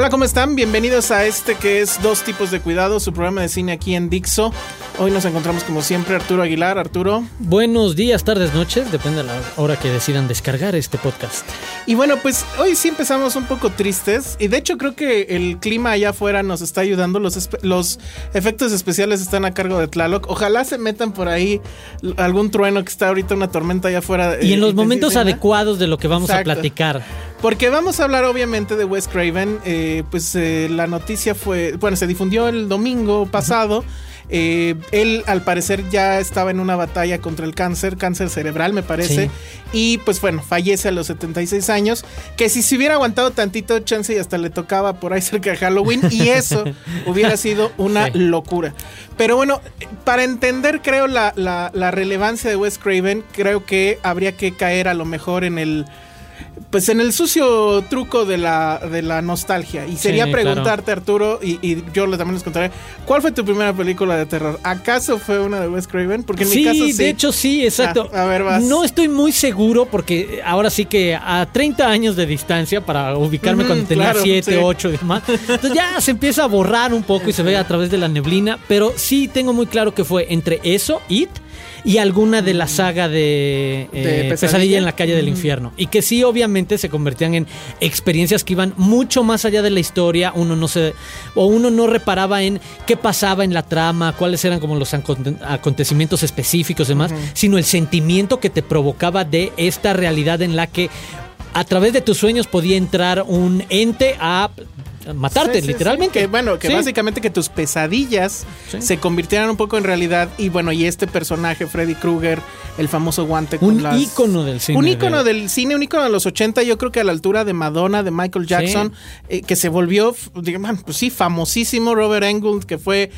Hola, ¿cómo están? Bienvenidos a este que es Dos tipos de cuidado, su programa de cine aquí en Dixo. Hoy nos encontramos como siempre Arturo Aguilar. Arturo. Buenos días, tardes, noches, depende de la hora que decidan descargar este podcast. Y bueno, pues hoy sí empezamos un poco tristes y de hecho creo que el clima allá afuera nos está ayudando. Los, efectos especiales están a cargo de Tlaloc. Ojalá se metan por ahí algún trueno que está ahorita una tormenta allá afuera. Y eh, en los momentos adecuados de lo que vamos Exacto. a platicar. Porque vamos a hablar obviamente de Wes Craven. eh, pues eh, la noticia fue, bueno, se difundió el domingo pasado. Eh, él al parecer ya estaba en una batalla contra el cáncer, cáncer cerebral me parece. Sí. Y pues bueno, fallece a los 76 años. Que si se hubiera aguantado tantito chance y hasta le tocaba por ahí cerca de Halloween. Y eso hubiera sido una Sí. locura. Pero bueno, para entender creo la, la- la relevancia de Wes Craven, creo que habría que caer a lo mejor en el pues en el sucio truco de la, de la nostalgia. Y sería Sí, preguntarte, Arturo, y, y yo le- también les contaré, ¿cuál fue tu primera película de terror? ¿Acaso fue una de Wes Craven? Porque en sí, mi caso sí. de hecho sí, exacto. Ah, a ver, vas. No estoy muy seguro porque ahora sí que a 30 años de distancia para ubicarme cuando tenía claro, 7, sí. 8 y demás. Entonces ya se empieza a borrar un poco y se ve a través de la neblina, pero sí tengo muy claro que fue entre eso, It y alguna de la saga de, eh, ¿De Pesadilla? Pesadilla? en la calle del infierno. Y que sí, obviamente, se convertían en experiencias que iban mucho más allá de la historia. Uno no se. o uno no reparaba en qué pasaba en la trama, cuáles eran como los acon- acontecimientos específicos y demás, sino el sentimiento que te provocaba de esta realidad en la que a través de tus sueños podía entrar un ente a matarte, Sí, literalmente. Que, bueno, que básicamente que tus pesadillas se convirtieran un poco en realidad. Y bueno, y este personaje, Freddy Krueger, el famoso guante con Un las- ícono del cine Un de- ícono del cine, un ícono de los 80, yo creo que a la altura de Madonna, de Michael Jackson, eh, que se volvió, digamos, pues sí, famosísimo. Robert Englund, que fue.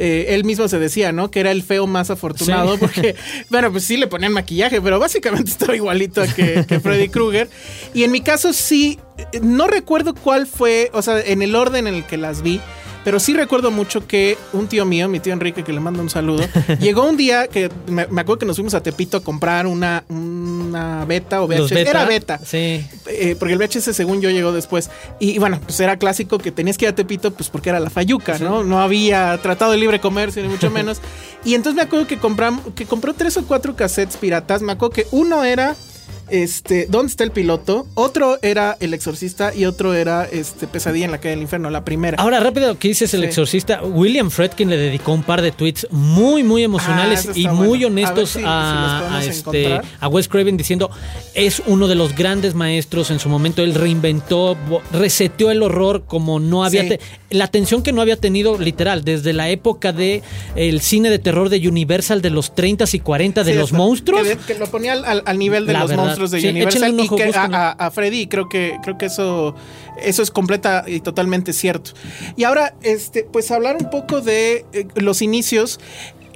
eh, él mismo se decía, ¿no? Que era el feo más afortunado Sí. porque, bueno, pues sí le ponían maquillaje, pero básicamente estaba igualito a que, que Freddy Krueger. Y en mi caso sí, no recuerdo cuál fue, o sea, en el orden en el que las vi, pero sí recuerdo mucho que un tío mío, mi tío Enrique, que le mando un saludo, llegó un día que me, me acuerdo que nos fuimos a Tepito a comprar una, una beta o VHS. beta. Era beta. Sí. Eh, porque el VHS según yo llegó después. Y, bueno, pues era clásico que tenías que ir a Tepito, pues porque era la Fayuca, ¿no? No había tratado de libre comercio, ni mucho menos. y entonces me acuerdo que compramos, que compró tres o cuatro cassettes piratas. Me acuerdo que uno era este, ¿dónde está el piloto? Otro era El Exorcista y otro era este Pesadilla en la calle del infierno, la primera. Ahora, rápido, lo que dices el Sí. exorcista. William Fredkin le dedicó un par de tweets muy, muy Ah, emocionales eso y muy bueno. Honestos si- a, este, a Wes Craven diciendo es uno de los grandes maestros en su momento. Él reinventó, reseteó el horror como no había. Sí. te- la atención que no había tenido, literal, desde la época de el cine de terror de Universal de los 30s y 40 de Sí, los monstruos. Que, que lo ponía al nivel de La los verdad. monstruos de Sí, Universal y que a, a- a Freddy creo que creo que eso eso es completa y totalmente cierto. Y ahora este pues hablar un poco de eh, los inicios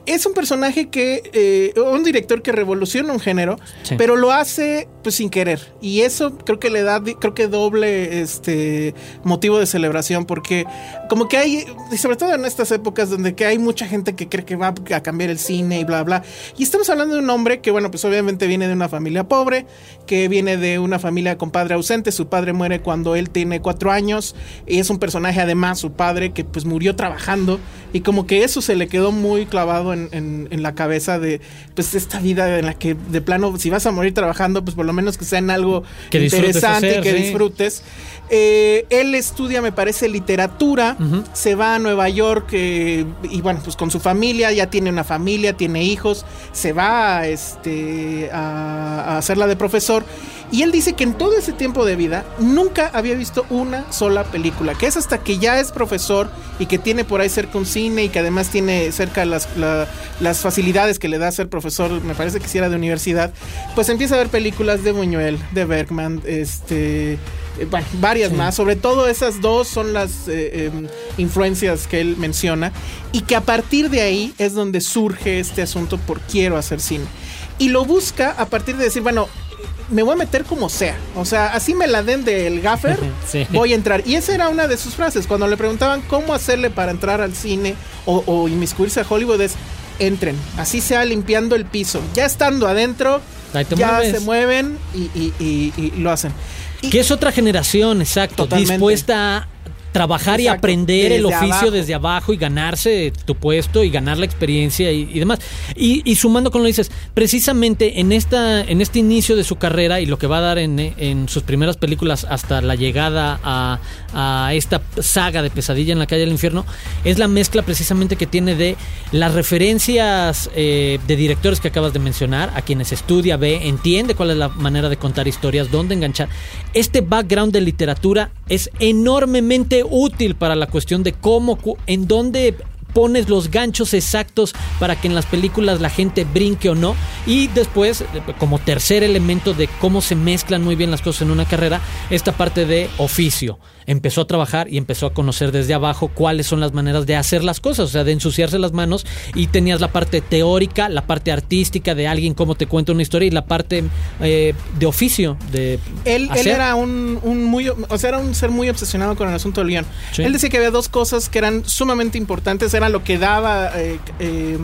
es un personaje que, eh, un director que revoluciona un género, Sí. pero lo hace pues sin querer. Y eso creo que le da, creo que doble este motivo de celebración, porque como que hay, y sobre todo en estas épocas donde que hay mucha gente que cree que va a cambiar el cine y bla, bla. Y estamos hablando de un hombre que, bueno, pues obviamente viene de una familia pobre, que viene de una familia con padre ausente. Su padre muere cuando él tiene cuatro años. Y es un personaje, además, su padre, que pues murió trabajando. Y como que eso se le quedó muy clavado en, en la cabeza de, pues, esta vida en la que, de plano, si vas a morir trabajando, pues por lo menos que sea en algo interesante y que disfrutes. Eh, él estudia, me parece, literatura, se va a Nueva York eh, y bueno, pues con su familia, ya tiene una familia, tiene hijos, se va este, a, a hacerla de profesor. Y él dice que en todo ese tiempo de vida nunca había visto una sola película, que es hasta que ya es profesor y que tiene por ahí cerca un cine y que además tiene cerca las, las facilidades que le da ser profesor, me parece que si era de universidad, pues empieza a ver películas de Buñuel, de Bergman, este, eh, bueno, varias más, sobre todo esas dos son las eh, em, influencias que él menciona y que a partir de ahí es donde surge este asunto por quiero hacer cine. Y lo busca a partir de decir, bueno, me voy a meter como sea. O sea, así me la den del gaffer, voy a entrar. Y esa era una de sus frases. Cuando le preguntaban cómo hacerle para entrar al cine o, inmiscuirse a Hollywood, es entren. Así sea limpiando el piso. Ya estando adentro, ya se mueven y, lo hacen que es otra generación, exacto, dispuesta trabajar y aprender el oficio desde abajo y ganarse tu puesto y ganar la experiencia y, demás. Y, sumando con lo que dices, precisamente en esta en este inicio de su carrera y lo que va a dar en, en sus primeras películas hasta la llegada a, a, esta saga de Pesadilla en la calle del infierno, es la mezcla precisamente que tiene de las referencias eh, de directores que acabas de mencionar, a quienes estudia, ve, entiende cuál es la manera de contar historias, dónde enganchar. Este background de literatura es enormemente útil para la cuestión de cómo, en dónde pones los ganchos exactos para que en las películas la gente brinque o no. Y después, como tercer elemento de cómo se mezclan muy bien las cosas en una carrera, esta parte de oficio. Empezó a trabajar y empezó a conocer desde abajo cuáles son las maneras de hacer las cosas, o sea, de ensuciarse las manos y tenías la parte teórica, la parte artística de alguien cómo te cuenta una historia y la parte eh, de oficio de él, él era un, muy o sea era un ser muy obsesionado con el asunto del guion. Él decía que había dos cosas que eran sumamente importantes era lo que daba eh, eh,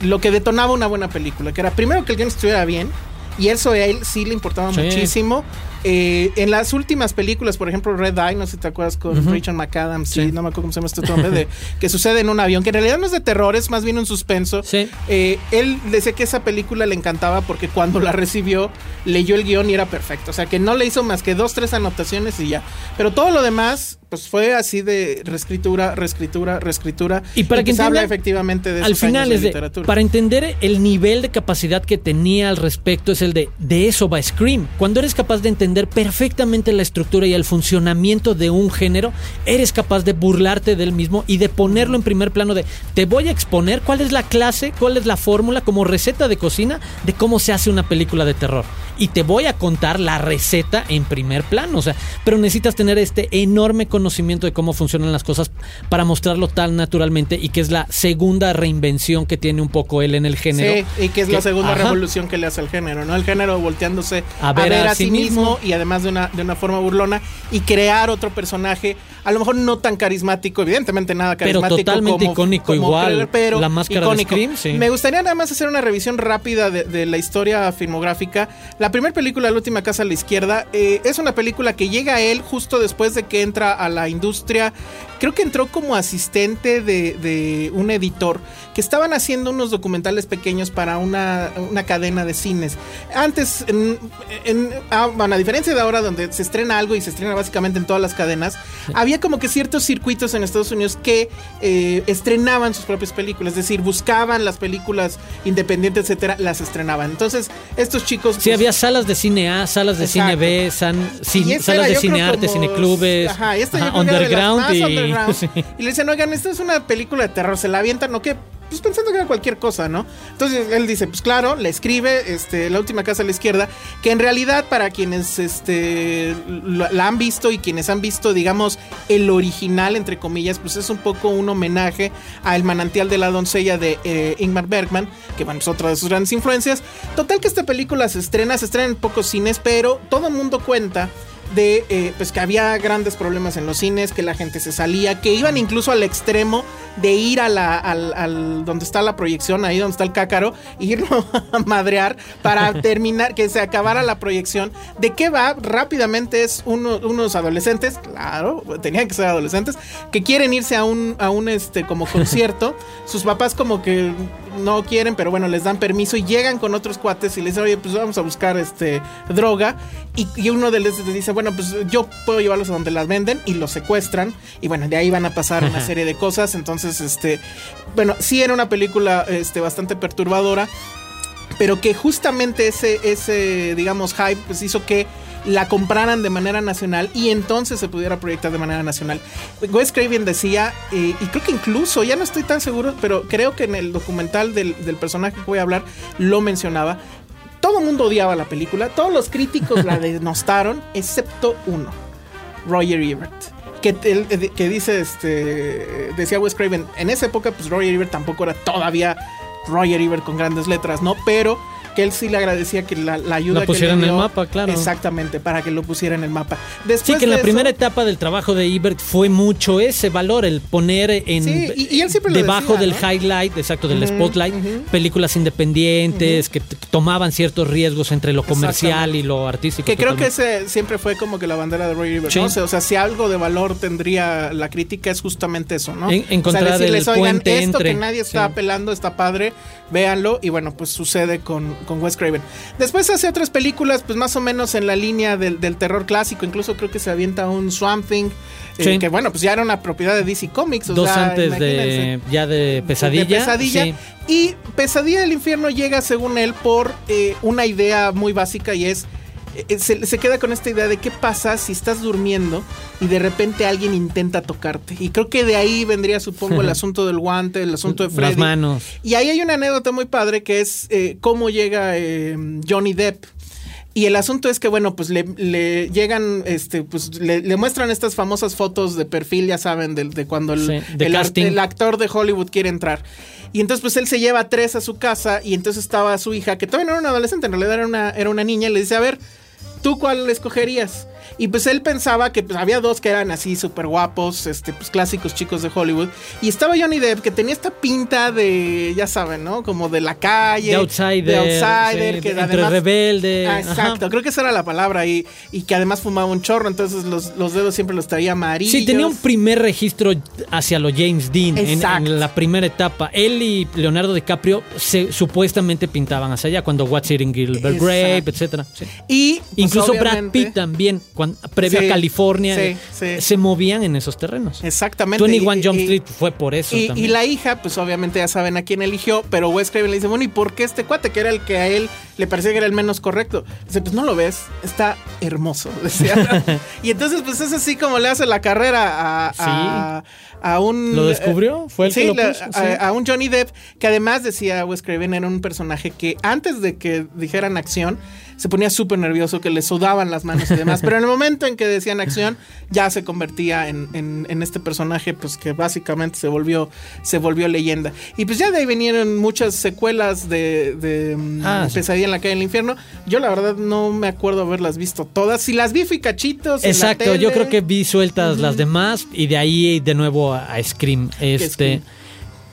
lo que detonaba una buena película que era primero que el guion estuviera bien y eso a él sí le importaba muchísimo eh, en las últimas películas, por ejemplo, Red Eye, no sé si te acuerdas con Rachel McAdams, no me acuerdo cómo se llama este hombre, de, que sucede en un avión, que en realidad no es de terror, es más bien un suspenso. Eh, él decía que esa película le encantaba porque cuando la recibió, leyó el guion y era perfecto. O sea, que no le hizo más que dos, tres anotaciones y ya. Pero todo lo demás, pues fue así de reescritura, reescritura, reescritura. Y para que se habla efectivamente de al final es de, literatura. Para entender el nivel de capacidad que tenía al respecto es el de de eso va Scream. Cuando eres capaz de entender perfectamente la estructura y el funcionamiento de un género, eres capaz de burlarte del mismo y de ponerlo en primer plano de te voy a exponer cuál es la clase, cuál es la fórmula como receta de cocina de cómo se hace una película de terror. Y te voy a contar la receta en primer plano, o sea, pero necesitas tener este enorme conocimiento de cómo funcionan las cosas para mostrarlo tan naturalmente y que es la segunda reinvención que tiene un poco él en el género. Sí, y que es la segunda revolución que le hace al género, ¿no? El género volteándose a ver a, sí mismo y además de una, de una forma burlona y crear otro personaje, a lo mejor no tan carismático, evidentemente nada carismático. Pero totalmente icónico igual. pero la máscara de Scream, Me gustaría nada más hacer una revisión rápida de, la historia filmográfica. La primera película, La última casa a la izquierda, eh, es una película que llega a él justo después de que entra a la industria. Creo que entró como asistente de, un editor que estaban haciendo unos documentales pequeños para una, cadena de cines. Antes, en, en, ah, a diferencia de ahora donde se estrena algo y se estrena básicamente en todas las cadenas, había como que ciertos circuitos en Estados Unidos que eh, estrenaban sus propias películas, es decir, buscaban las películas independientes, etcétera, las estrenaban. Entonces, estos chicos. Sí, pues, había salas de cine A, salas de cine B, salas de cine arte, cine clubes, underground. Y... y le dicen, oigan, esta es una película de terror, se la avientan, ¿no? Que pues pensando que era cualquier cosa, ¿no? Entonces él dice, pues claro, le escribe este, La última casa a la izquierda, que en realidad para quienes este, la, han visto y quienes han visto, digamos, el original, entre comillas, pues es un poco un homenaje al manantial de la doncella de eh, Ingmar Bergman, que bueno, es otra de sus grandes influencias. Total que esta película se estrena, se estrena en pocos cines, pero todo el mundo cuenta de eh, pues que había grandes problemas en los cines, que la gente se salía, que iban incluso al extremo de ir a la, al, donde está la proyección, ahí donde está el cácaro, e irlo a madrear para terminar, que se acabara la proyección. ¿De qué va? Rápidamente es unos adolescentes, claro, tenían que ser adolescentes, que quieren irse a un, a un este como concierto. Sus papás como que no quieren, pero bueno, les dan permiso y llegan con otros cuates y les dicen, oye, pues vamos a buscar este droga. Y, uno de ellos les dice, bueno, pues yo puedo llevarlos a donde las venden y los secuestran. Y bueno, de ahí van a pasar una serie de cosas. Entonces, este, bueno, sí era una película este, bastante perturbadora. Pero que justamente ese, ese, digamos, hype, pues hizo que la compraran de manera nacional y entonces se pudiera proyectar de manera nacional. Wes Craven decía, eh, y creo que incluso, ya no estoy tan seguro, pero creo que en el documental del, personaje que voy a hablar lo mencionaba, todo el mundo odiaba la película, todos los críticos la denostaron, excepto uno, Roger Ebert. Que, que, dice, este, decía Wes Craven, en esa época, pues Roger Ebert tampoco era todavía Roger Ebert con grandes letras, ¿no? Pero que él sí le agradecía que la, ayuda lo pusiera en el mapa, claro. Exactamente, para que lo pusiera en el mapa. sí, que en la primera etapa del trabajo de Ebert fue mucho ese valor, el poner en debajo del highlight, exacto, del spotlight, películas independientes que tomaban ciertos riesgos entre lo comercial y lo artístico. Que creo que ese siempre fue como que la bandera de Roy Ebert. O, sea, si algo de valor tendría la crítica es justamente eso, ¿no? En, encontrar o sea, decirles, oigan, esto que nadie está apelando está padre, véanlo y bueno, pues sucede con con Wes Craven. Después hace otras películas, pues más o menos en la línea del, terror clásico. Incluso creo que se avienta un Swamp Thing. Eh, que bueno, pues ya era una propiedad de DC Comics. Dos antes de ya de Pesadilla. pesadilla. Y Pesadilla del Infierno llega, según él, por eh, una idea muy básica y es eh, se, queda con esta idea de qué pasa si estás durmiendo y de repente alguien intenta tocarte. Y creo que de ahí vendría, supongo, el asunto del guante, el asunto de Freddy. Las manos. Y ahí hay una anécdota muy padre que es eh, cómo llega eh, Johnny Depp. Y el asunto es que, bueno, pues le, llegan, este, pues le, muestran estas famosas fotos de perfil, ya saben, de, cuando el, el, actor de Hollywood quiere entrar. Y entonces, pues él se lleva tres a su casa y entonces estaba su hija, que todavía no era una adolescente, en realidad era una, era una niña, y le dice, a ver, ¿tú cuál escogerías? Y pues él pensaba que pues, había dos que eran así súper guapos, este, pues clásicos chicos de Hollywood. Y estaba Johnny Depp, que tenía esta pinta de, ya saben, ¿no? Como de la calle. De outsider. De outsider, que además, rebelde. Ah, exacto, creo que esa era la palabra. Y, y que además fumaba un chorro, entonces los, los, dedos siempre los traía amarillos. Sí, tenía un primer registro hacia lo James Dean en, la primera etapa. Él y Leonardo DiCaprio se, supuestamente pintaban hacia allá, cuando What's Eating Gilbert Grape, etc. Y pues, incluso Brad Pitt también previo a California, se movían en esos terrenos. Exactamente. 21 Jump Street fue por eso y, también. Y la hija, pues obviamente ya saben a quién eligió, pero Wes Craven le dice, bueno, ¿y por qué este cuate, que era el que a él le parecía que era el menos correcto? Dice, pues no lo ves, está hermoso. y entonces, pues es así como le hace la carrera a, a, un... ¿Lo descubrió? ¿Fue el que lo puso? A, un Johnny Depp, que además decía Wes Craven, era un personaje que antes de que dijeran acción, se ponía súper nervioso, que le sudaban las manos y demás. Pero en el momento en que decían acción, ya se convertía en, en, este personaje, pues que básicamente se volvió, se volvió leyenda. Y pues ya de ahí vinieron muchas secuelas de, de mm, ah, Pesadilla en la calle del infierno. Yo la verdad no me acuerdo haberlas visto todas. Si las vi fui cachitos. Exacto, yo creo que vi sueltas las demás y de ahí de nuevo a, Scream. Este.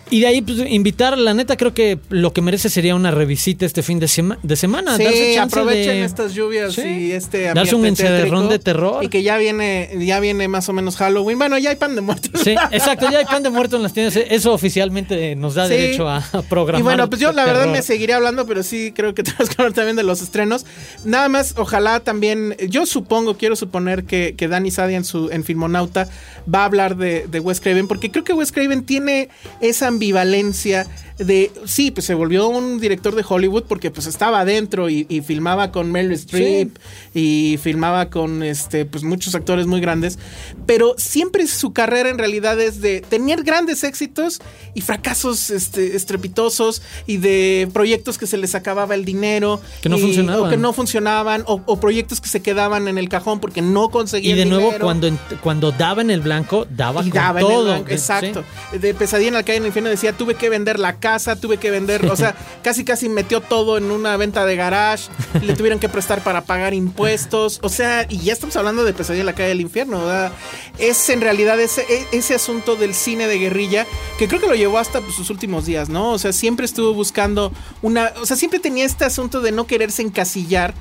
Y de ahí, pues, invitar, la neta, creo que lo que merece sería una revisita este fin de, de semana. Sí, aprovechen estas lluvias y este Darse un encerrón de terror. Y que ya viene, ya viene más o menos Halloween. Bueno, ya hay pan de muerto. Sí, exacto, ya hay pan de muerto en las tiendas. Eso oficialmente nos da derecho a, programar. Y bueno, pues yo la verdad me seguiré hablando, pero sí creo que tenemos que hablar también de los estrenos. Nada más, ojalá también, yo supongo, quiero suponer que, que Danny Sadia en su en Filmonauta va a hablar de, de Wes Craven, porque creo que Wes Craven tiene esa ambivalencia de, sí, pues se volvió un director de Hollywood porque pues estaba adentro y, y filmaba con Meryl Streep y filmaba con este, pues muchos actores muy grandes, pero siempre su carrera en realidad es de tener grandes éxitos y fracasos este, estrepitosos y de proyectos que se les acababa el dinero. Que no y- funcionaban. O que no funcionaban o, o proyectos que se quedaban en el cajón porque no Y conseguían de nuevo, dinero. cuando, cuando daba en el blanco, daba Y con daba en el todo. blanco, exacto. De pesadilla en la calle en el infierno decía, tuve que vender la casa, tuve que vender, o sea, casi casi metió todo en una venta de garage, le tuvieron que prestar para pagar impuestos, o sea, y ya estamos hablando de pesadilla en la calle del infierno, ¿verdad? Es en realidad ese, e- ese asunto del cine de guerrilla que creo que lo llevó hasta pues, sus últimos días, ¿no? O sea, siempre estuvo buscando una, o sea, siempre tenía este asunto de no quererse encasillar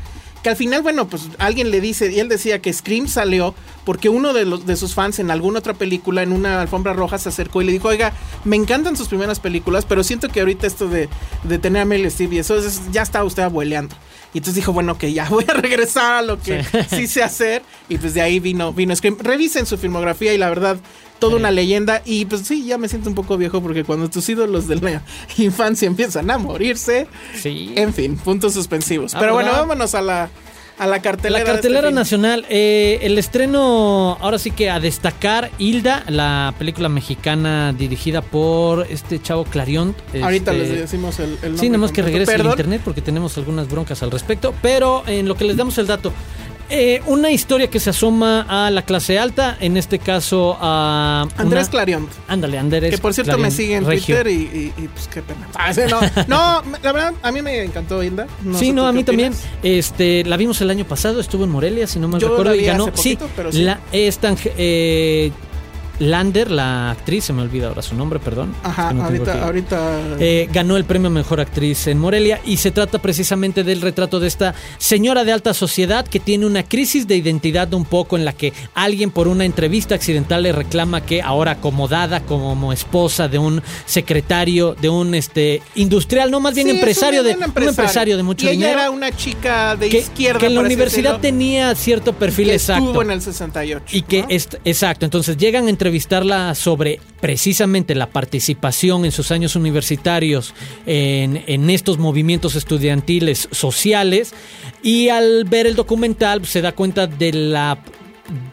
que al final, bueno, pues alguien le dice, y él decía que Scream salió porque uno de, los, de sus fans en alguna otra película, en una alfombra roja, se acercó y le dijo, oiga, me encantan sus primeras películas, pero siento que ahorita esto de, de tener a Meryl Streep y eso, es- ya está usted abueleando. Y entonces dijo, bueno, que ya voy a regresar a lo que sí. sé hacer. Y pues de ahí vino, vino Scream. Revisen su filmografía y la verdad, toda una leyenda. Y pues sí, ya me siento un poco viejo porque cuando tus ídolos de la infancia empiezan a morirse, Sí. en fin, puntos suspensivos. Ah, Pero bueno, ¿verdad? vámonos a la, a la cartelera. La este cartelera nacional, eh, el estreno, ahora sí que a destacar, Hilda, la película mexicana dirigida por este chavo Clarion. Ahorita este, les decimos el, el nombre. Sí, nada más que regrese al internet porque tenemos algunas broncas al respecto. Pero en lo que les damos el dato, eh, una historia que se asoma a la clase alta, en este caso a. Andrés una- Clarion. Ándale, Andrés. Que por cierto me sigue en Regio. Twitter y, y- y, pues qué pena. Ah, no, no, la verdad, a mí me encantó Hilda. No sí, no, a mí también. Este, la vimos el año pasado, estuvo en Morelia, si no Yo recuerdo, la y ganó. poquito, sí, pero sí. La, esta eh, Lander, la actriz, se me olvida ahora su nombre, perdón. Ajá, es que no ahorita, ahorita. Eh, ganó el premio Mejor Actriz en Morelia y se trata precisamente del retrato de esta señora de alta sociedad que tiene una crisis de identidad un poco en la que alguien por una entrevista accidental le reclama que ahora acomodada como esposa de un secretario, de un este industrial, no más bien Sí, es empresario, un- de un un empresario de mucho y ella dinero. era una chica de que, izquierda. que en la universidad decirlo, tenía cierto perfil que exacto. Estuvo en el 68. Y que ¿no? es exacto, entonces llegan a sobre precisamente la participación en sus años universitarios en, en estos movimientos estudiantiles sociales. Y al ver el documental se da cuenta de la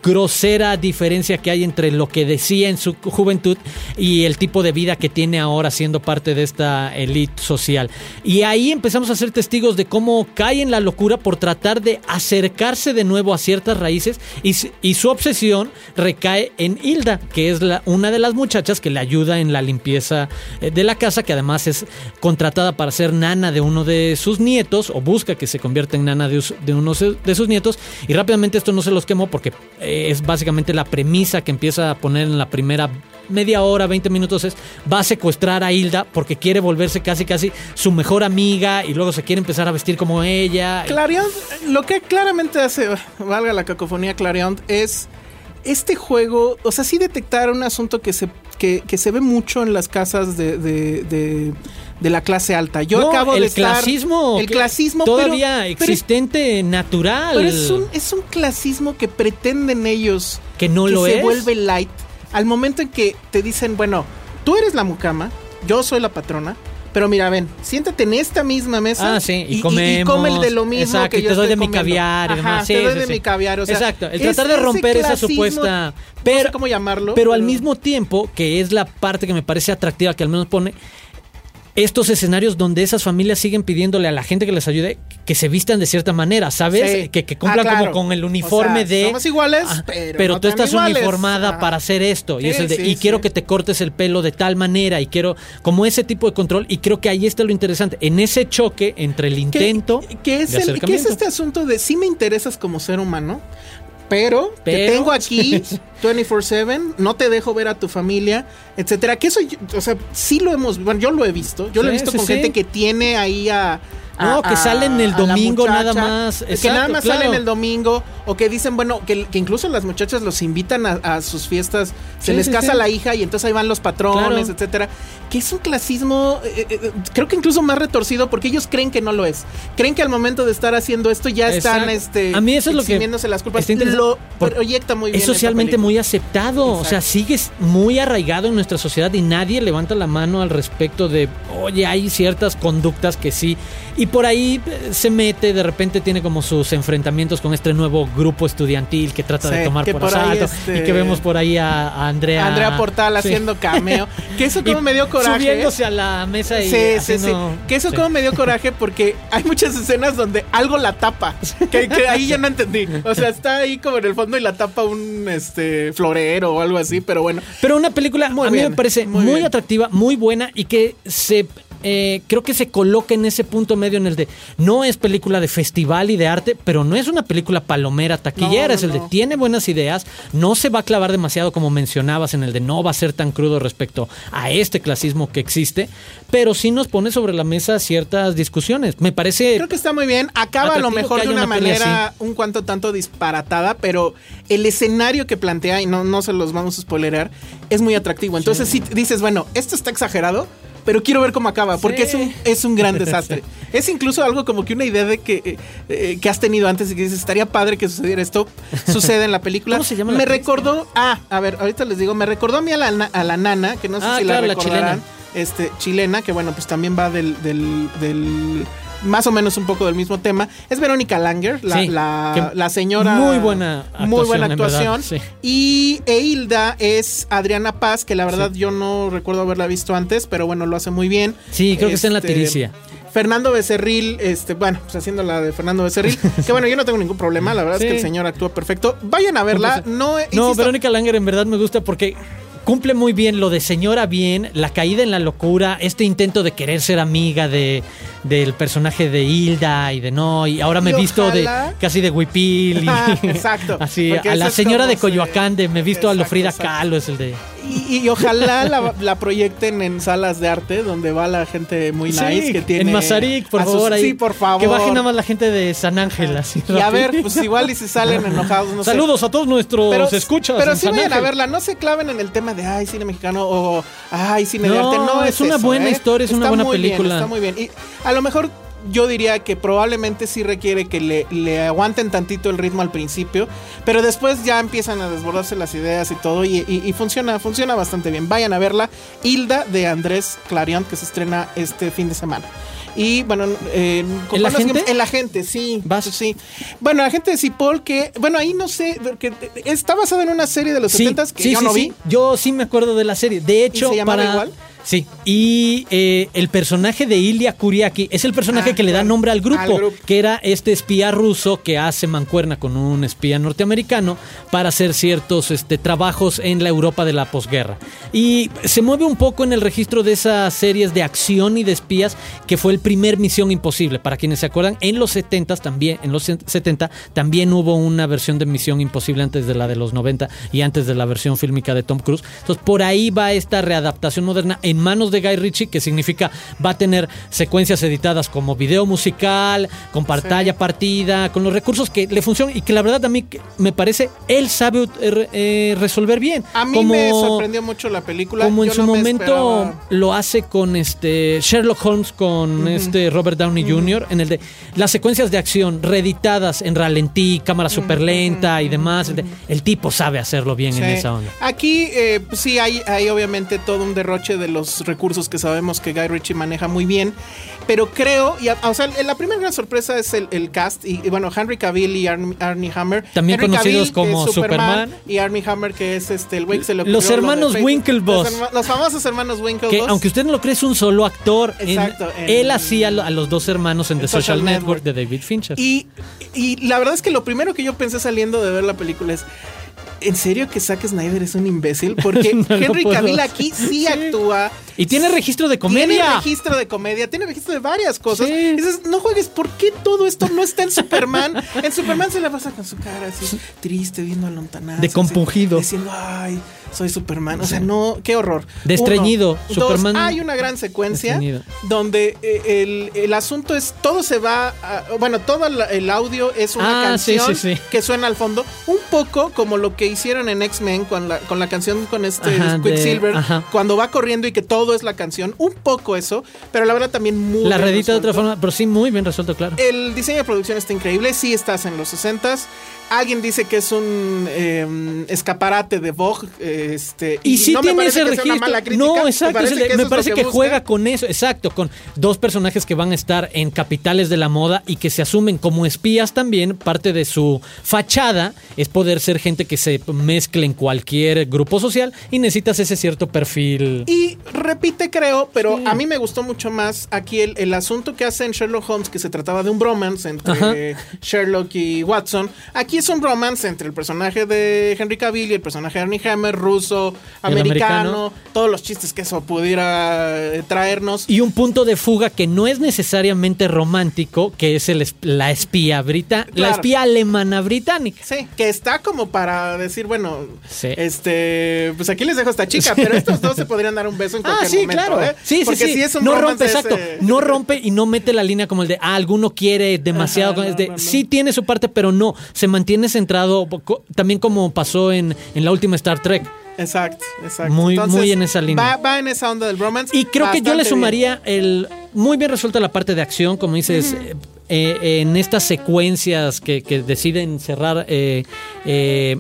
grosera diferencia que hay entre lo que decía en su juventud y el tipo de vida que tiene ahora siendo parte de esta élite social. Y ahí empezamos a ser testigos de cómo cae en la locura por tratar de acercarse de nuevo a ciertas raíces y, su obsesión recae en Hilda, que es una de las muchachas que le ayuda en la limpieza eh, de la casa, que además es contratada para ser nana de uno de sus nietos o busca que se convierta en nana de, de uno de sus nietos. Y rápidamente esto no se los quemó porque es básicamente la premisa que empieza a poner en la primera media hora, 20 minutos es va a secuestrar a Hilda porque quiere volverse casi casi su mejor amiga y luego se quiere empezar a vestir como ella. Clarion, lo que claramente hace, valga la cacofonía Clarion, es este juego, o sea, sí detectar un asunto que se, que, que se ve mucho en las casas de, de, de- de la clase alta. Yo No, acabo el de estar... clasismo El que clasismo, pero- todavía pero- existente natural Pero es un, es un clasismo que pretenden ellos que no lo se es. vuelve light al momento en que te dicen, bueno, tú eres la mucama, yo soy la patrona, pero mira, ven, siéntate en esta misma mesa Ah, sí, y, comemos. come de lo mismo Exacto, que y yo te doy de mi caviar y Ajá, te doy sí, de sí. mi caviar, o sea, Exacto, el tratar de romper esa supuesta... no Pero, sé cómo llamarlo, pero al mismo tiempo, que es la parte que me parece atractiva, que al menos pone estos escenarios donde esas familias siguen pidiéndole a la gente que les ayude que se vistan de cierta manera, ¿sabes? Sí. Que, que cumplan Ah, claro. como con el O uniforme sea, de... somos iguales, Ah, pero no tú estás iguales. uniformada Ajá. para hacer esto. y Sí, es el de, sí, y quiero que te cortes el pelo de tal manera y quiero como ese tipo de control. Y creo que ahí está lo interesante. En ese choque entre el intento que, es de el- que es este asunto de sí me interesas como ser humano, pero, te Pero- tengo aquí 24/7, no te dejo ver a tu familia, etcétera. Que eso, o sea, sí lo hemos, bueno, yo lo he visto, yo lo he visto sí, con sí. gente que tiene ahí a No, que salen el a domingo nada más. que nada más claro. salen el domingo. O que dicen, bueno, que, que incluso las muchachas los invitan a, a sus fiestas. Se Sí, les sí, casa sí. la hija y entonces ahí van los patrones, Claro. etcétera. Que es un clasismo, eh, eh, creo que incluso más retorcido porque ellos creen que no lo es. Creen que al momento de estar haciendo esto ya están este, A mí eso es lo que las culpas. Lo proyecta muy bien. Es socialmente muy aceptado, o sea, sigues muy arraigado en nuestra sociedad y nadie levanta la mano al respecto de, oye, hay ciertas conductas que sí. Y por ahí eh, se mete, de repente tiene como sus enfrentamientos con este nuevo grupo estudiantil que trata de tomar por, por asalto este, y que vemos por ahí a, a Andrea. Andrea Portal Sí. haciendo cameo. Que eso como Y me dio coraje. Subiéndose a la mesa y Sí, sí, haciendo- sí. Que eso como me dio coraje porque hay muchas escenas donde algo la tapa. Que, que ahí ya no entendí. O sea, está ahí como en el fondo y la tapa un este florero o algo así, pero bueno. Pero una película Muy a mí bien, me parece muy atractiva, muy buena y que se eh, creo que se coloca en ese punto medio en el de no es película de festival y de arte, pero no es una película palomera taquillera, No, no, es el de no. tiene buenas ideas, no se va a clavar demasiado como mencionabas en el de no va a ser tan crudo respecto a este clasismo que existe, pero sí nos pone sobre la mesa ciertas discusiones. Me parece Creo que está muy bien. Acaba a lo mejor de una manera un cuanto tanto disparatada, pero el escenario que plantea, y no, no se los vamos a spoilerear, es muy atractivo. Entonces sí dices, bueno, esto está exagerado. Pero quiero ver cómo acaba, porque Sí. es un, es un gran desastre. Es incluso algo como que una idea de que, eh, eh, que has tenido antes y que dices, estaría padre que sucediera esto. Sucede en la película. ¿Cómo se llama la Me recordó, ah, a ver, ahorita les digo, me recordó a mí a la, a la nana, que no sé Ah, si claro, la la recordarán. chilena. Este, chilena, que bueno, pues también va del, del, del- más o menos un poco del mismo tema. Es Verónica Langer, la, Sí, la- señora. muy buena Muy buena actuación, en verdad, actuación. sí. Y e Hilda es Adriana Paz, que la verdad yo no recuerdo haberla visto antes, pero bueno, lo hace muy bien. Sí, creo que está en la Este, tiricia. Fernando Becerril, este, bueno, pues haciendo la de Fernando Becerril, que bueno, yo no tengo ningún problema, la verdad es que el señor actúa perfecto. Vayan a verla, no, No, insisto, Verónica Langer en verdad me gusta porque cumple muy bien lo de señora bien, la caída en la locura, este intento de querer ser amiga de del personaje de Hilda y de no, y ahora me he visto de casi de Huipil y Ah, exacto, así a la señora de Coyoacán de me he visto a Exacto, Frida exacto. Kahlo es el de Y, y ojalá la, la proyecten en salas de arte donde va la gente muy nice que tiene. en Mazarik, por a sus- favor, ahí. Sí, por favor. Que baje nada más la gente de San Ángel así. Y a ver, pues igual y si salen enojados, no sé. Saludos a todos nuestros Pero, escuchas. pero sí San vayan a verla, no se claven en el tema de ay, cine mexicano o ay, cine de No, arte. No, es, es una eso, buena ¿eh? historia, es una Está buena muy bien, está muy bien. Y a lo mejor yo diría que probablemente sí requiere que le, le aguanten tantito el ritmo al principio, pero después ya empiezan a desbordarse las ideas y todo y, y- y funciona, funciona bastante bien. Vayan a verla. Hilda de Andrés Clarion, que se estrena este fin de semana. Y bueno, eh, ¿con ¿El cuál nos agente? seguimos? El agente, sí. Vas. Sí. Bueno, el agente de Cipoll, que, bueno, ahí no sé, porque está basado en una serie de los 70 que yo no vi. Yo sí me acuerdo de la serie. De hecho, se llamaba para. igual? Sí. Y eh, el personaje de Ilya Kuriaki es el personaje Ah, que le da nombre al grupo, Al grupo. que era este espía ruso que hace mancuerna con un espía norteamericano para hacer ciertos este, trabajos en la Europa de la posguerra. Y se mueve un poco en el registro de esas series de acción y de espías que fue el primer Misión Imposible. Para quienes se acuerdan, en los 70 también, en los 70 también hubo una versión de Misión Imposible antes de la de los 90 y antes de la versión fílmica de Tom Cruise. Entonces, por ahí va esta readaptación moderna en manos de Guy Ritchie, que significa va a tener secuencias editadas como video musical, con pantalla partida, con los recursos que le funcionan y que la verdad a mí me parece él sabe eh, eh, resolver bien. A mí Como- me sorprendió mucho la película. como en Yo su no momento lo hace con este Sherlock Holmes con este Robert Downey Jr. en el de las secuencias de acción reeditadas en ralentí, cámara súper lenta y demás. el, de- el tipo sabe hacerlo bien en esa onda. Aquí eh, sí hay, hay obviamente todo un derroche de los recursos que sabemos que Guy Ritchie maneja muy bien, pero creo, y, o sea, la primera gran sorpresa es el, el cast y, y bueno, Henry Cavill y Armie, Armie Hammer. También Henry conocidos Cavill, como es Superman. y Armie Hammer que es este el güey que se le Los lo hermanos. Winklevoss. Los, los famosos hermanos Winklevoss. Que aunque usted no lo cree, es un solo actor. Exacto, en- él hacía lo- a los dos hermanos en en The Social, Social Network, Network. de David Fincher. Y, y la verdad es que lo primero que yo pensé saliendo de ver la película es. ¿En serio que Zack Snyder es un imbécil? Porque No Henry Cavill aquí sí, actúa. Y tiene registro de Tiene comedia. registro de comedia, tiene registro de varias cosas. Sí. Y dices, no juegues, ¿por qué todo esto no está en Superman? En Superman se la pasa con su cara así, triste, viendo a lontanazos. De así, compungido. Diciendo, ay, soy Superman. O sea, no, qué horror. De estreñido, Uno. Superman- Dos, hay una gran secuencia donde eh, el, el asunto es, todo se va, a- bueno, todo el audio es una Ah, canción sí. que suena al fondo, un poco como lo que hicieron en X-Men con la, con la canción con este Ajá, Quicksilver, cuando va corriendo y que todo es la canción, un poco eso, pero la verdad también muy La redita de otra forma, pero sí muy bien resuelto, claro. El diseño de producción está increíble, sí estás en los 60s. Alguien dice que es un eh, escaparate de Vogue. Este, Y, sí no me tiene parece ese que sea una registro. mala crítica, no, exacto. Me parece que, me parece juega con eso, exacto, con dos personajes que van a estar en capitales de la moda y que se asumen como espías también. Parte de su fachada es poder ser gente que se mezcle en cualquier grupo social y necesitas ese cierto perfil. Y repite, creo, pero a mí me gustó mucho más aquí el, el asunto que hace en Sherlock Holmes, que se trataba de un bromance entre Ajá. Sherlock y Watson. Aquí es un romance entre el personaje de Henry Cavill y el personaje de Ernie Hammer, ruso, americano, americano. todos los chistes que eso pudiera eh, traernos. Y un punto de fuga que no es necesariamente romántico, que es el, la espía brita, la espía alemana británica. Sí, que está como para decir, bueno, Sí. este, pues aquí les dejo a esta chica, pero estos dos se podrían dar un beso en Ah, cualquier sí, momento, claro. ¿eh? Sí, sí, Porque sí. si es un no romance rompe, exacto. ese- No rompe y no mete la línea como el de, ah, alguno quiere demasiado. Ajá, es no, de, no, no. Sí tiene su parte, pero no. Se mantiene centrado, co- también como pasó en, en la última Star Trek. Exacto, exacto. Muy- muy en esa línea. Va, va en esa onda del romance. Y creo que yo le bien. sumaría el muy bien resuelta la parte de acción, como dices, eh, eh, en estas secuencias que, que deciden cerrar eh, eh,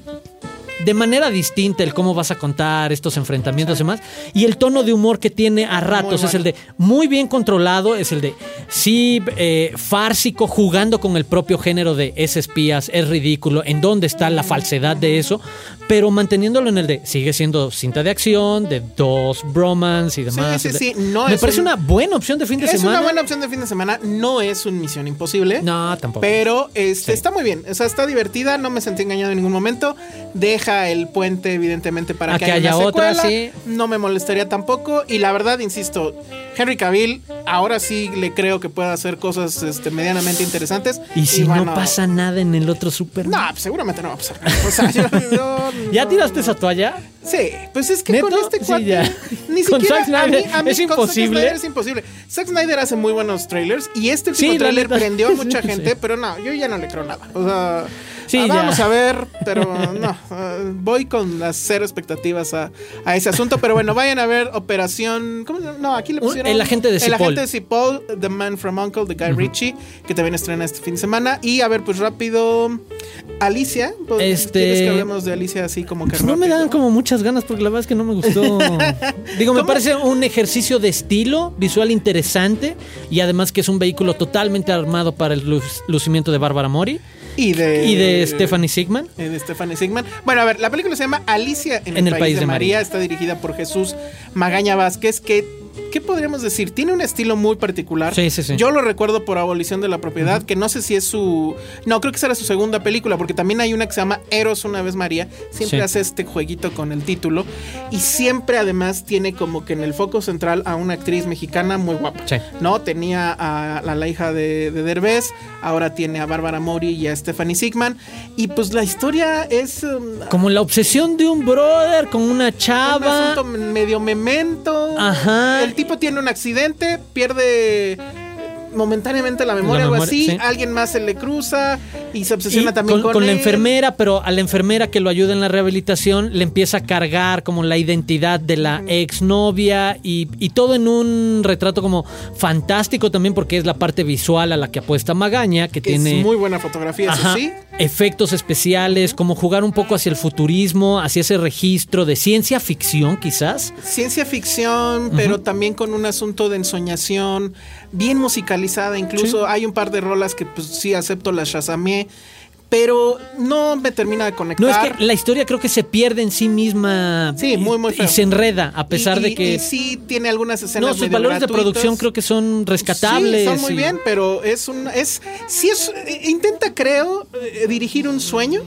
de manera distinta el cómo vas a contar estos enfrentamientos y demás. Y el tono de humor que tiene a ratos es el de muy bien controlado, es el de sí, eh, fársico, jugando con el propio género de es espías, es ridículo, en dónde está la falsedad de eso, pero manteniéndolo en el de sigue siendo cinta de acción, de dos bromance y demás. sí, sí, no Me es parece un- una buena opción de fin de Es semana. una buena opción de fin de semana. No es un misión imposible. No, tampoco. Pero este, Sí. está muy bien. O sea, está divertida. No me sentí engañado en ningún momento. Deja el puente, evidentemente, para A que, que haya, haya otra, secuela. sí. No me molestaría tampoco. Y la verdad, insisto, Henry Cavill, ahora sí le creo que pueda hacer cosas este, medianamente interesantes. y si bueno, no pasa nada en el otro Superman. No, pues seguramente no va a pasar. O sea, yo, yo ¿Ya tiraste esa toalla? Sí, pues es que ¿Neto? con este Sí, cuate ya. ni Con siquiera Zack a mí, Snyder a mí es con Zack imposible. Snyder es imposible. Zack Snyder hace muy buenos trailers y este Sí, último la trailer prendió a mucha Sí. gente, pero no, yo ya no le creo nada. O sea, Sí, ah, ya. vamos a ver, pero no, ah, voy con las cero expectativas a, a ese asunto, pero bueno, vayan a ver Operación. No, aquí le pusieron El agente de El Cipoll. agente de Cipoll, The Man from Uncle de Guy Ritchie, que también estrena este fin de semana y a ver pues rápido Alicia, Este- ¿quieres que hablemos de Alicia así como que Pues no me dan como muchas ganas porque la verdad es que no me gustó. Digo, me ¿Cómo? parece un ejercicio de estilo visual interesante y además que es un vehículo totalmente armado para el lu- lucimiento de Bárbara Mori y de y de Stephanie Sigman. de Stephanie Sigman. Bueno, a ver, la película se llama Alicia en, el, País, de, María. Está dirigida por Jesús Magaña Vázquez, que, ¿qué podríamos decir? Tiene un estilo muy particular. Sí, sí, sí. Yo lo recuerdo por Abolición de la Propiedad, que no sé si es su... No, creo que será su segunda película, porque también hay una que se llama Eros una vez María. Siempre Sí. hace este jueguito con el título. Y siempre además tiene como que en el foco central a una actriz mexicana muy guapa. Sí. ¿no? Tenía a la, la hija de, de Derbez, ahora tiene a Bárbara Mori y a Stephanie Sigman. Y pues la historia es um, Como la obsesión de un brother con una un chava. asunto medio memento. Ajá. El tipo tiene un accidente, pierde momentáneamente la memoria, La algo memoria, así. sí. Alguien más se le cruza y se obsesiona Y también con, con, con la él. enfermera, pero a la enfermera que lo ayuda en la rehabilitación le empieza a cargar como la identidad de la exnovia y, y todo en un retrato como fantástico también porque es la parte visual a la que apuesta Magaña, que, Que tiene es muy buena fotografía, eso Ajá, sí. efectos especiales, como jugar un poco hacia el futurismo, hacia ese registro de ciencia ficción quizás. Ciencia ficción, pero también con un asunto de ensoñación, bien Incluso hay un par de rolas que pues sí acepto, las Shazamé, pero no me termina de conectar. No, es que la historia creo que se pierde en sí misma. Sí, y- muy, muy Y se enreda, a pesar Y- de que. y sí tiene algunas escenas no, sus medio valores de producción creo que son rescatables. Sí, son muy y- bien, pero es un es sí es eh, intenta creo eh, dirigir un sueño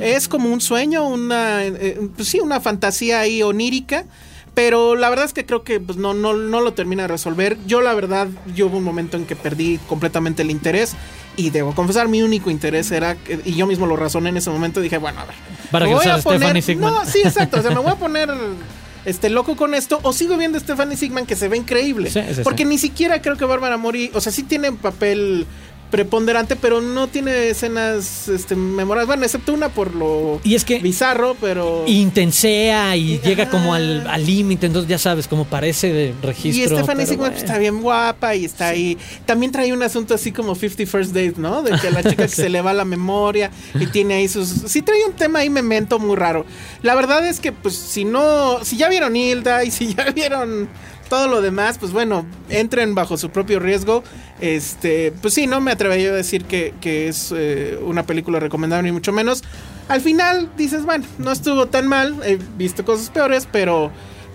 Es como un sueño, una, eh, pues sí, una fantasía ahí onírica. Pero la verdad es que creo que pues, no, no, no lo termina de resolver. Yo la verdad, yo hubo un momento en que perdí completamente el interés. Y debo confesar, mi único interés era, y yo mismo lo razoné en ese momento, dije, bueno, a ver. Para me que voy a poner- Sigman. No, sí, exacto. O sea, me voy a poner este loco con esto. O sigo viendo a Stephanie Sigman que se ve increíble. Sí, sí, porque sí. ni siquiera creo que Bárbara Mori, o sea, sí tiene un papel preponderante, pero no tiene escenas este, memorables. Bueno, excepto una por lo Y es que- bizarro, pero. Intensea y Y- llega como al al límite, entonces ya sabes, como parece de Y registro. Stephanie pero Sigman pues, bueno. está bien guapa y está ahí. También trae un asunto así como 50 First Dates, ¿no? De que la chica que Sí. se le va la memoria y tiene ahí sus. Sí, trae un tema ahí memento muy raro. La verdad es que, pues, si no. Si ya vieron Hilda y si ya vieron todo lo demás, pues bueno, entren bajo su propio riesgo. Este, pues sí, no me atrevería a decir que, es eh, una película recomendable ni mucho menos. Al final dices, bueno, no estuvo tan mal, he visto cosas peores, pero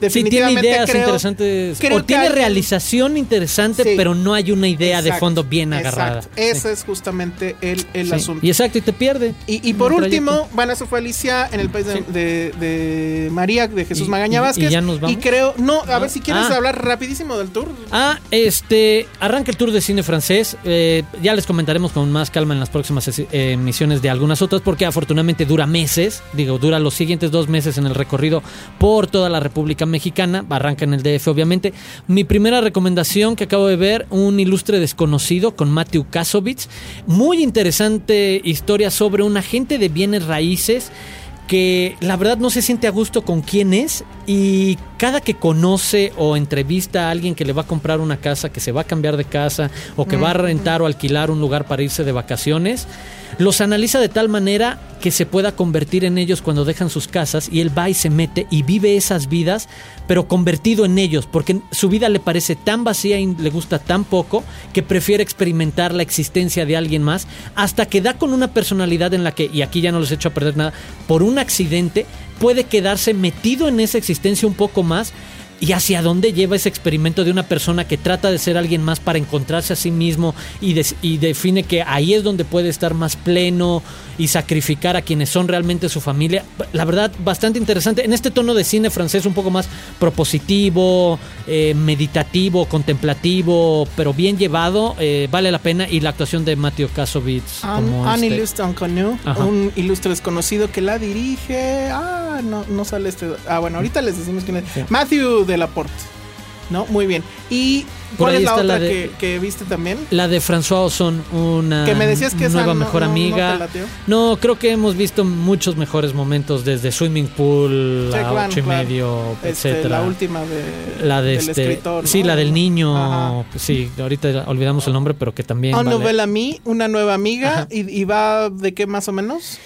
Sí, tiene definitivamente ideas creo, interesantes. creo o tiene hay- realización interesante, Sí. pero no hay una idea de fondo bien agarrada. exacto. Ese es justamente el, el asunto. Y exacto, y te pierde. Y, y por último, trayecto. bueno, eso fue Alicia en el país de, de- de María, de Jesús Y- Magaña Vázquez. y ya nos vamos. Y creo, no, a ver si quieres Ah. hablar rapidísimo del tour. Ah, este, arranca el tour de cine francés. Eh, ya les comentaremos con más calma en las próximas eh, emisiones de algunas otras, porque afortunadamente dura meses. Digo, dura los siguientes dos meses en el recorrido por toda la República Mexicana. Arranca en el DF, obviamente. Mi primera recomendación que acabo de ver, un ilustre desconocido con Matthew Kasovitz. Muy interesante historia sobre un agente de bienes raíces que la verdad no se siente a gusto con quién es y cada que conoce o entrevista a alguien que le va a comprar una casa, que se va a cambiar de casa o que va a rentar o alquilar un lugar para irse de vacaciones, los analiza de tal manera que se pueda convertir en ellos cuando dejan sus casas y él va y se mete y vive esas vidas, pero convertido en ellos, porque su vida le parece tan vacía y le gusta tan poco que prefiere experimentar la existencia de alguien más hasta que da con una personalidad en la que, y aquí ya no les echo a perder nada, por un accidente puede quedarse metido en esa existencia un poco más y hacia dónde lleva ese experimento de una persona que trata de ser alguien más para encontrarse a sí mismo y, define que ahí es donde puede estar más pleno y sacrificar a quienes son realmente su familia. La verdad, bastante interesante. En este tono de cine francés un poco más propositivo, eh, meditativo, contemplativo, pero bien llevado, eh, vale la pena. Y la actuación de Matthew Kasovitz. Un, como un este- ilustre inconnu, un ilustre desconocido que la dirige. Ah, no, no sale este. Ah, bueno, ahorita les decimos quién es. Sí. Matthew Delaporte. ¿No? Muy bien. ¿Y Por cuál es la otra la de- que, que viste también? La de François Ozon, una Que me decías que esa nueva no- mejor no- amiga. No, creo que hemos visto muchos mejores momentos desde Swimming Pool Sí, a ocho y medio, Este, etcétera. la última de, La de del este, escritor. sí, la del niño, Ajá. sí, ahorita olvidamos el nombre, pero que también Un vale. novela a mí, una nueva amiga. Y, y va de qué más o menos?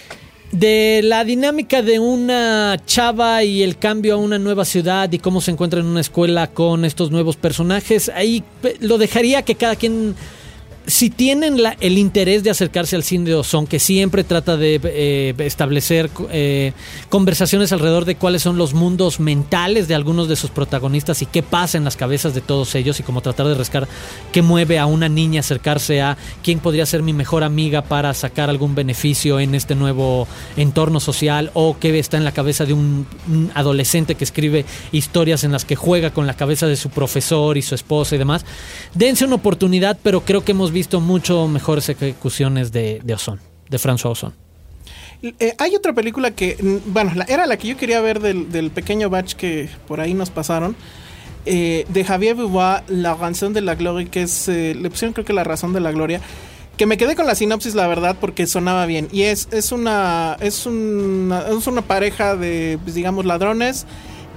De la dinámica de una chava y el cambio a una nueva ciudad y cómo se encuentra en una escuela con estos nuevos personajes. Ahí pe- lo dejaría que cada quien, si tienen la- el interés de acercarse al cine de Ozón, que siempre trata de eh, establecer eh, conversaciones alrededor de cuáles son los mundos mentales de algunos de sus protagonistas y qué pasa en las cabezas de todos ellos y cómo tratar de rescar qué mueve a una niña acercarse a quién podría ser mi mejor amiga para sacar algún beneficio en este nuevo entorno social o qué está en la cabeza de un, un adolescente que escribe historias en las que juega con la cabeza de su profesor y su esposa y demás. Dense una oportunidad, pero creo que hemos visto mucho mejores ejecuciones de, de Ozón, de François Ozón. Eh, hay otra película que, bueno, la- era la que yo quería ver del, del pequeño batch que por ahí nos pasaron. eh, de Javier Beauvoir, La Ranción de la Gloria, que es, eh, le pusieron creo que La Razón de la Gloria. Que me quedé con la sinopsis, la verdad, porque sonaba bien. Y es, es una. Es una. Es una pareja de, pues, digamos, ladrones.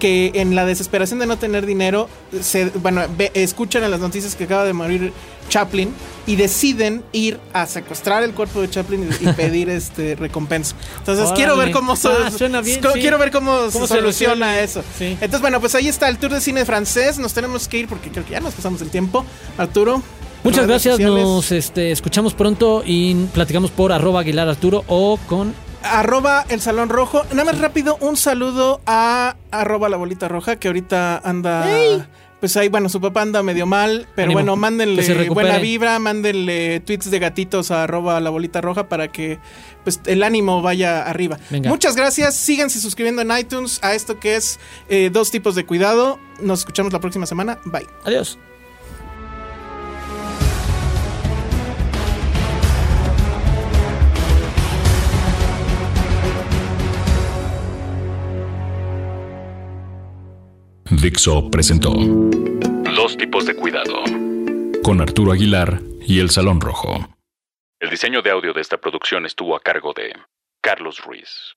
Que en la desesperación de no tener dinero. Se, bueno, ve- escuchan en las noticias que acaba de morir Chaplin. Y deciden ir a secuestrar el cuerpo de Chaplin y, y pedir este recompensa. Entonces Órale. quiero ver cómo, se- Ah, bien, sí. quiero ver cómo, ¿Cómo se soluciona eso. Sí. Entonces, bueno, pues ahí está el tour de cine francés. Nos tenemos que ir porque creo que ya nos pasamos el tiempo. Arturo. Muchas gracias, sociales. nos este, escuchamos pronto y platicamos por arroba Aguilar Arturo o con Arroba el Salón Rojo. Nada más rápido, un saludo a arroba la bolita roja que ahorita anda pues ahí, bueno, su papá anda medio mal, pero Ánimo, bueno, mándenle buena vibra, mándenle tweets de gatitos a arroba la bolita roja para que pues el ánimo vaya arriba. Venga. Muchas gracias, síganse suscribiendo en iTunes a esto que es eh, dos tipos de cuidado. Nos escuchamos la próxima semana. Bye. Adiós. Dixo presentó Dos tipos de cuidado con Arturo Aguilar y El Salón Rojo. El diseño de audio de esta producción estuvo a cargo de Carlos Ruiz.